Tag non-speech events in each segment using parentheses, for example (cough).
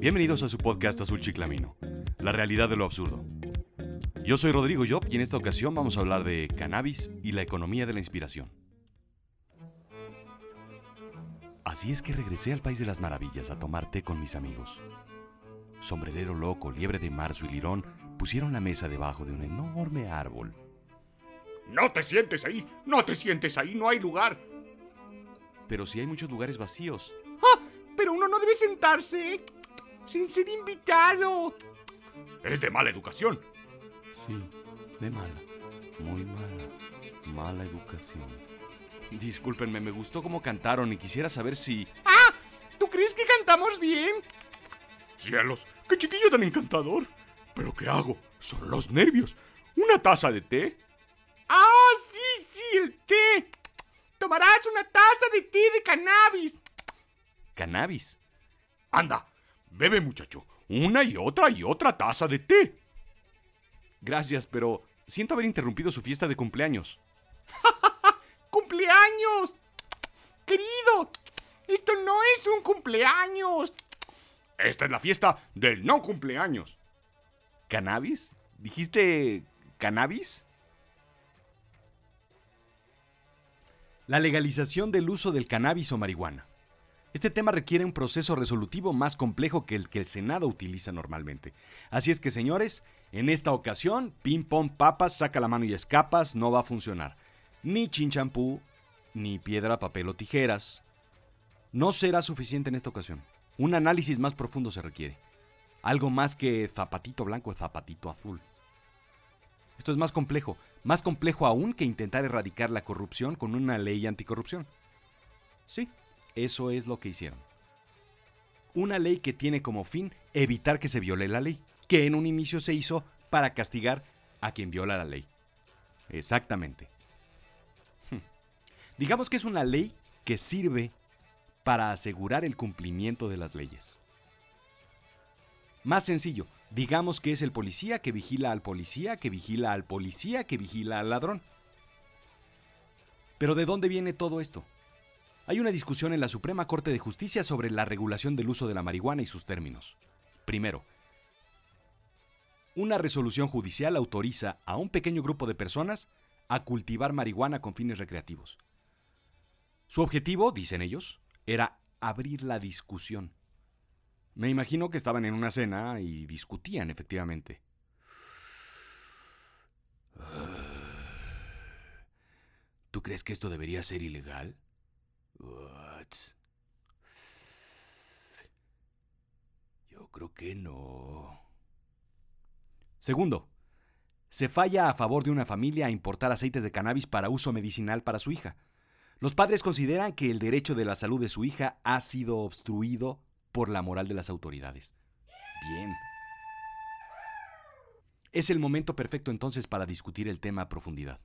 Bienvenidos a su podcast Azul Chiclamino, la realidad de lo absurdo. Yo soy Rodrigo Job y en esta ocasión vamos a hablar de cannabis y la economía de la inspiración. Así es que regresé al País de las Maravillas a tomar té con mis amigos. Sombrerero loco, liebre de marzo y lirón pusieron la mesa debajo de un enorme árbol. No te sientes ahí, no te sientes ahí, no hay lugar. Pero si hay muchos lugares vacíos. ¡Ah! Pero uno no debe sentarse sin ser invitado. Es de mala educación. Sí, de mala, muy mala, mala educación. Discúlpenme, me gustó cómo cantaron y quisiera saber si... ¡Ah! ¿Tú crees que cantamos bien? Cielos, qué chiquillo tan encantador. ¿Pero qué hago? Son los nervios. ¿Una taza de té? ¡Ah, sí, sí, el té! Tomarás una taza de té de cannabis. ¿Cannabis? Anda, bebe muchacho. Una y otra y otra taza de té. Gracias, pero siento haber interrumpido su fiesta de cumpleaños. (laughs) ¡Cumpleaños! Querido, esto no es un cumpleaños. Esta es la fiesta del no cumpleaños. ¿Cannabis? ¿Dijiste cannabis? La legalización del uso del cannabis o marihuana. Este tema requiere un proceso resolutivo más complejo que el que el Senado utiliza normalmente. Así es que, señores, en esta ocasión, ping pong papas, saca la mano y escapas, no va a funcionar. Ni chinchampú, ni piedra, papel o tijeras. No será suficiente en esta ocasión. Un análisis más profundo se requiere. Algo más que zapatito blanco o zapatito azul. Esto es más complejo, más complejo aún que intentar erradicar la corrupción con una ley anticorrupción. Sí, eso es lo que hicieron. Una ley que tiene como fin evitar que se viole la ley, que en un inicio se hizo para castigar a quien viola la ley. Exactamente. Hmm. Digamos que es una ley que sirve para asegurar el cumplimiento de las leyes. Más sencillo, digamos que es el policía que vigila al policía, que vigila al policía, que vigila al ladrón. Pero ¿de dónde viene todo esto? Hay una discusión en la Suprema Corte de Justicia sobre la regulación del uso de la marihuana y sus términos. Primero, una resolución judicial autoriza a un pequeño grupo de personas a cultivar marihuana con fines recreativos. Su objetivo, dicen ellos, era abrir la discusión. Me imagino que estaban en una cena y discutían efectivamente. ¿Tú crees que esto debería ser ilegal? Yo creo que no. Segundo, se falla a favor de una familia a importar aceites de cannabis para uso medicinal para su hija. Los padres consideran que el derecho de la salud de su hija ha sido obstruido por la moral de las autoridades. Bien. Es el momento perfecto entonces para discutir el tema a profundidad.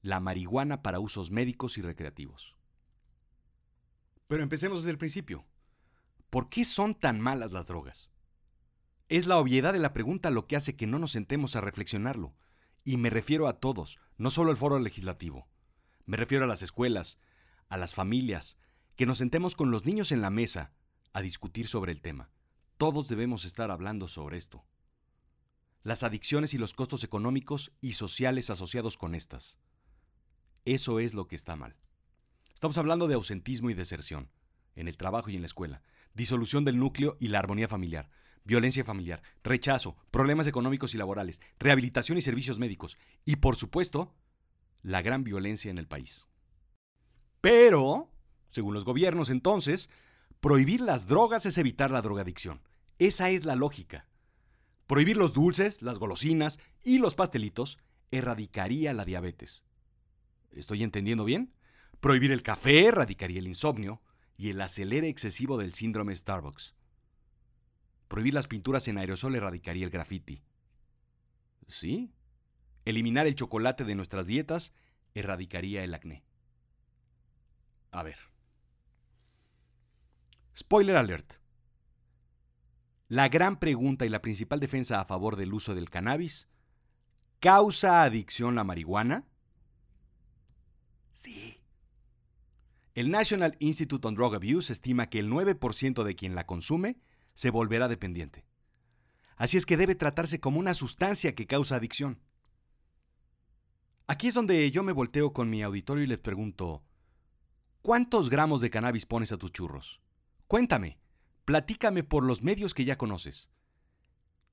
La marihuana para usos médicos y recreativos. Pero empecemos desde el principio. ¿Por qué son tan malas las drogas? Es la obviedad de la pregunta lo que hace que no nos sentemos a reflexionarlo. Y me refiero a todos, no solo al foro legislativo. Me refiero a las escuelas, a las familias, que nos sentemos con los niños en la mesa a discutir sobre el tema. Todos debemos estar hablando sobre esto. Las adicciones y los costos económicos y sociales asociados con estas. Eso es lo que está mal. Estamos hablando de ausentismo y deserción, en el trabajo y en la escuela, disolución del núcleo y la armonía familiar, violencia familiar, rechazo, problemas económicos y laborales, rehabilitación y servicios médicos, y por supuesto, la gran violencia en el país. Pero, según los gobiernos entonces, prohibir las drogas es evitar la drogadicción. Esa es la lógica. Prohibir los dulces, las golosinas y los pastelitos erradicaría la diabetes. ¿Estoy entendiendo bien? Prohibir el café erradicaría el insomnio y el acelere excesivo del síndrome Starbucks. Prohibir las pinturas en aerosol erradicaría el graffiti. ¿Sí? Eliminar el chocolate de nuestras dietas erradicaría el acné. A ver. Spoiler alert. La gran pregunta y la principal defensa a favor del uso del cannabis, ¿causa adicción la marihuana? Sí. El National Institute on Drug Abuse estima que el 9% de quien la consume se volverá dependiente. Así es que debe tratarse como una sustancia que causa adicción. Aquí es donde yo me volteo con mi auditorio y les pregunto, ¿cuántos gramos de cannabis pones a tus churros? Cuéntame, platícame por los medios que ya conoces.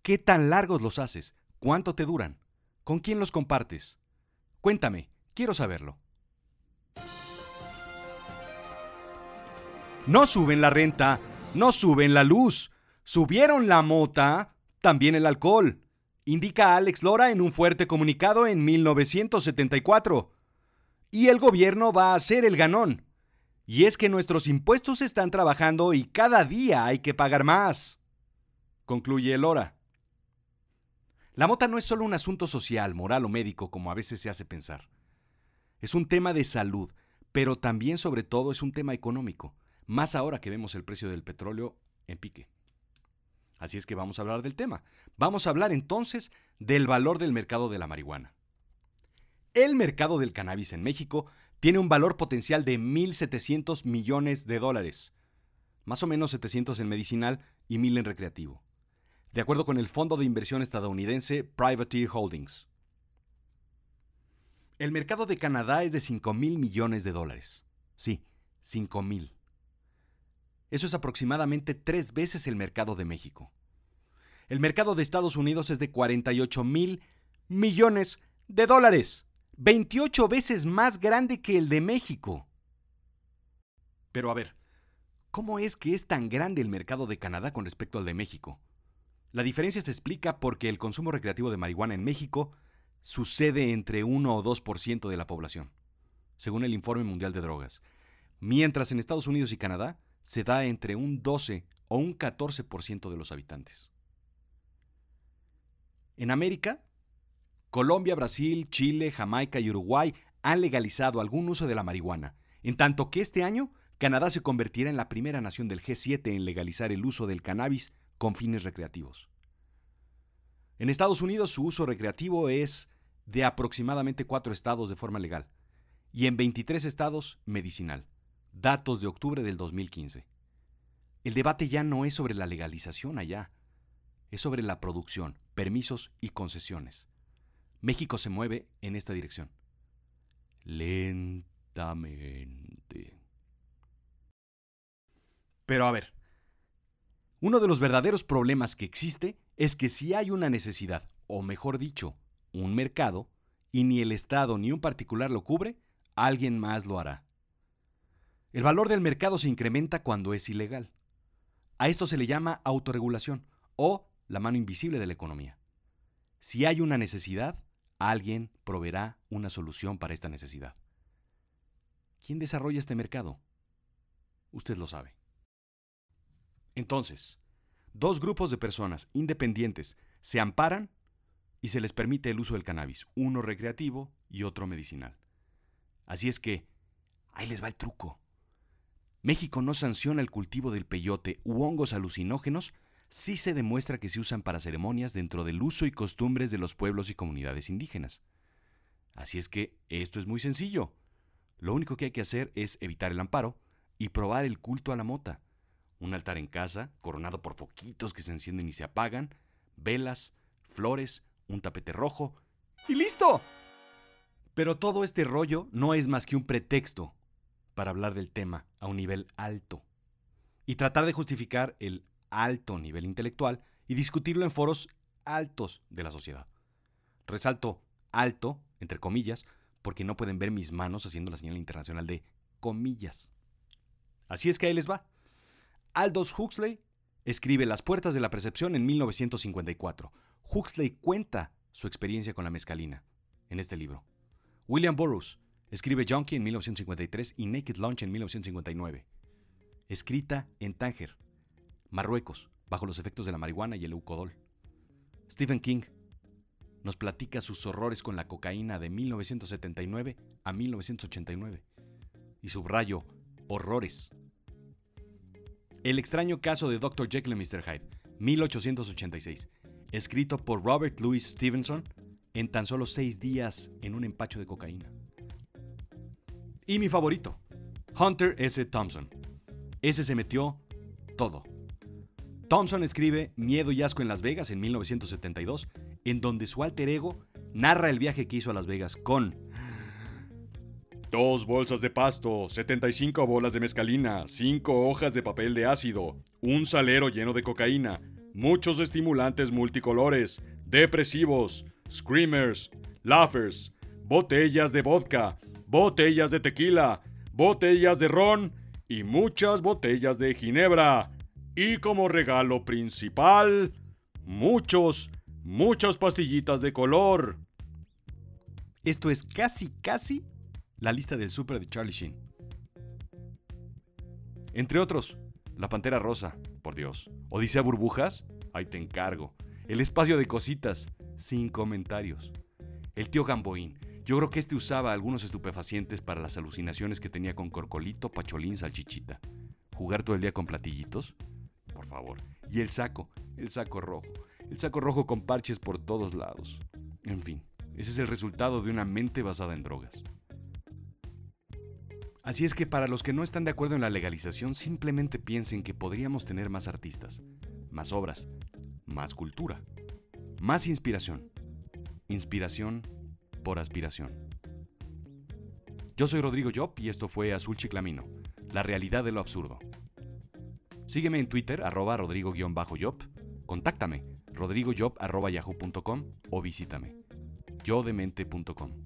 ¿Qué tan largos los haces? ¿Cuánto te duran? ¿Con quién los compartes? Cuéntame, quiero saberlo. No suben la renta, no suben la luz, subieron la mota, también el alcohol, indica Alex Lora en un fuerte comunicado en 1974. Y el gobierno va a ser el ganón. Y es que nuestros impuestos están trabajando y cada día hay que pagar más. Concluye Lora. La mota no es solo un asunto social, moral o médico como a veces se hace pensar. Es un tema de salud, pero también sobre todo es un tema económico, más ahora que vemos el precio del petróleo en pique. Así es que vamos a hablar del tema. Vamos a hablar entonces del valor del mercado de la marihuana. El mercado del cannabis en México tiene un valor potencial de 1.700 millones de dólares, más o menos 700 en medicinal y 1.000 en recreativo, de acuerdo con el fondo de inversión estadounidense Privateer Holdings. El mercado de Canadá es de 5 mil millones de dólares. Sí, 5 mil. Eso es aproximadamente tres veces el mercado de México. El mercado de Estados Unidos es de 48 mil millones de dólares, 28 veces más grande que el de México. Pero a ver, ¿cómo es que es tan grande el mercado de Canadá con respecto al de México? La diferencia se explica porque el consumo recreativo de marihuana en México sucede entre 1 o 2% de la población, según el Informe Mundial de Drogas, mientras en Estados Unidos y Canadá se da entre un 12 o un 14% de los habitantes. En América, Colombia, Brasil, Chile, Jamaica y Uruguay han legalizado algún uso de la marihuana, en tanto que este año Canadá se convertirá en la primera nación del G7 en legalizar el uso del cannabis con fines recreativos. En Estados Unidos su uso recreativo es de aproximadamente cuatro estados de forma legal y en 23 estados medicinal. Datos de octubre del 2015. El debate ya no es sobre la legalización allá, es sobre la producción, permisos y concesiones. México se mueve en esta dirección. Lentamente. Pero a ver, uno de los verdaderos problemas que existe es que si hay una necesidad, o mejor dicho, un mercado, y ni el Estado ni un particular lo cubre, alguien más lo hará. El valor del mercado se incrementa cuando es ilegal. A esto se le llama autorregulación o la mano invisible de la economía. Si hay una necesidad, alguien proveerá una solución para esta necesidad. ¿Quién desarrolla este mercado? Usted lo sabe. Entonces, dos grupos de personas independientes se amparan y se les permite el uso del cannabis, uno recreativo y otro medicinal. Así es que, ahí les va el truco. México no sanciona el cultivo del peyote u hongos alucinógenos si se demuestra que se usan para ceremonias dentro del uso y costumbres de los pueblos y comunidades indígenas. Así es que esto es muy sencillo. Lo único que hay que hacer es evitar el amparo y probar el culto a la mota. Un altar en casa, coronado por foquitos que se encienden y se apagan, velas, flores, un tapete rojo y listo. Pero todo este rollo no es más que un pretexto para hablar del tema a un nivel alto y tratar de justificar el alto nivel intelectual y discutirlo en foros altos de la sociedad. Resalto alto, entre comillas, porque no pueden ver mis manos haciendo la señal internacional de comillas. Así es que ahí les va. Aldous Huxley escribe Las puertas de la percepción en 1954. Huxley cuenta su experiencia con la mezcalina en este libro. William Burroughs Escribe Junkie en 1953 y Naked Lunch en 1959. Escrita en Tánger, Marruecos, bajo los efectos de la marihuana y el eucodol. Stephen King nos platica sus horrores con la cocaína de 1979 a 1989. Y subrayo, horrores. El extraño caso de Dr. Jekyll y Mr. Hyde, 1886, escrito por Robert Louis Stevenson en tan solo seis días en un empacho de cocaína. Y mi favorito, Hunter S. Thompson. Ese se metió todo. Thompson escribe Miedo y Asco en Las Vegas en 1972, en donde su alter ego narra el viaje que hizo a Las Vegas con Dos bolsas de pasto, 75 bolas de mezcalina, 5 hojas de papel de ácido, un salero lleno de cocaína, muchos estimulantes multicolores, depresivos, screamers, laughers, botellas de vodka, botellas de tequila, botellas de ron y muchas botellas de ginebra. Y como regalo principal, muchos, muchas pastillitas de color. Esto es casi, casi la lista del súper de Charlie Sheen. Entre otros, La Pantera Rosa, por Dios. Odisea Burbujas, ahí te encargo. El espacio de cositas, sin comentarios. El tío Gamboín. Yo creo que este usaba algunos estupefacientes para las alucinaciones que tenía con Corcolito, Pacholín, Salchichita. Jugar todo el día con platillitos, por favor. Y el saco, el saco rojo. El saco rojo con parches por todos lados. En fin, ese es el resultado de una mente basada en drogas. Así es que para los que no están de acuerdo en la legalización, simplemente piensen que podríamos tener más artistas, más obras, más cultura, más inspiración. Inspiración por aspiración. Yo soy Rodrigo Job y esto fue Azul Chiclamino, la realidad de lo absurdo. Sígueme en Twitter, arroba rodrigo-job, contáctame, rodrigojob.yahoo.com o visítame, yodemente.com.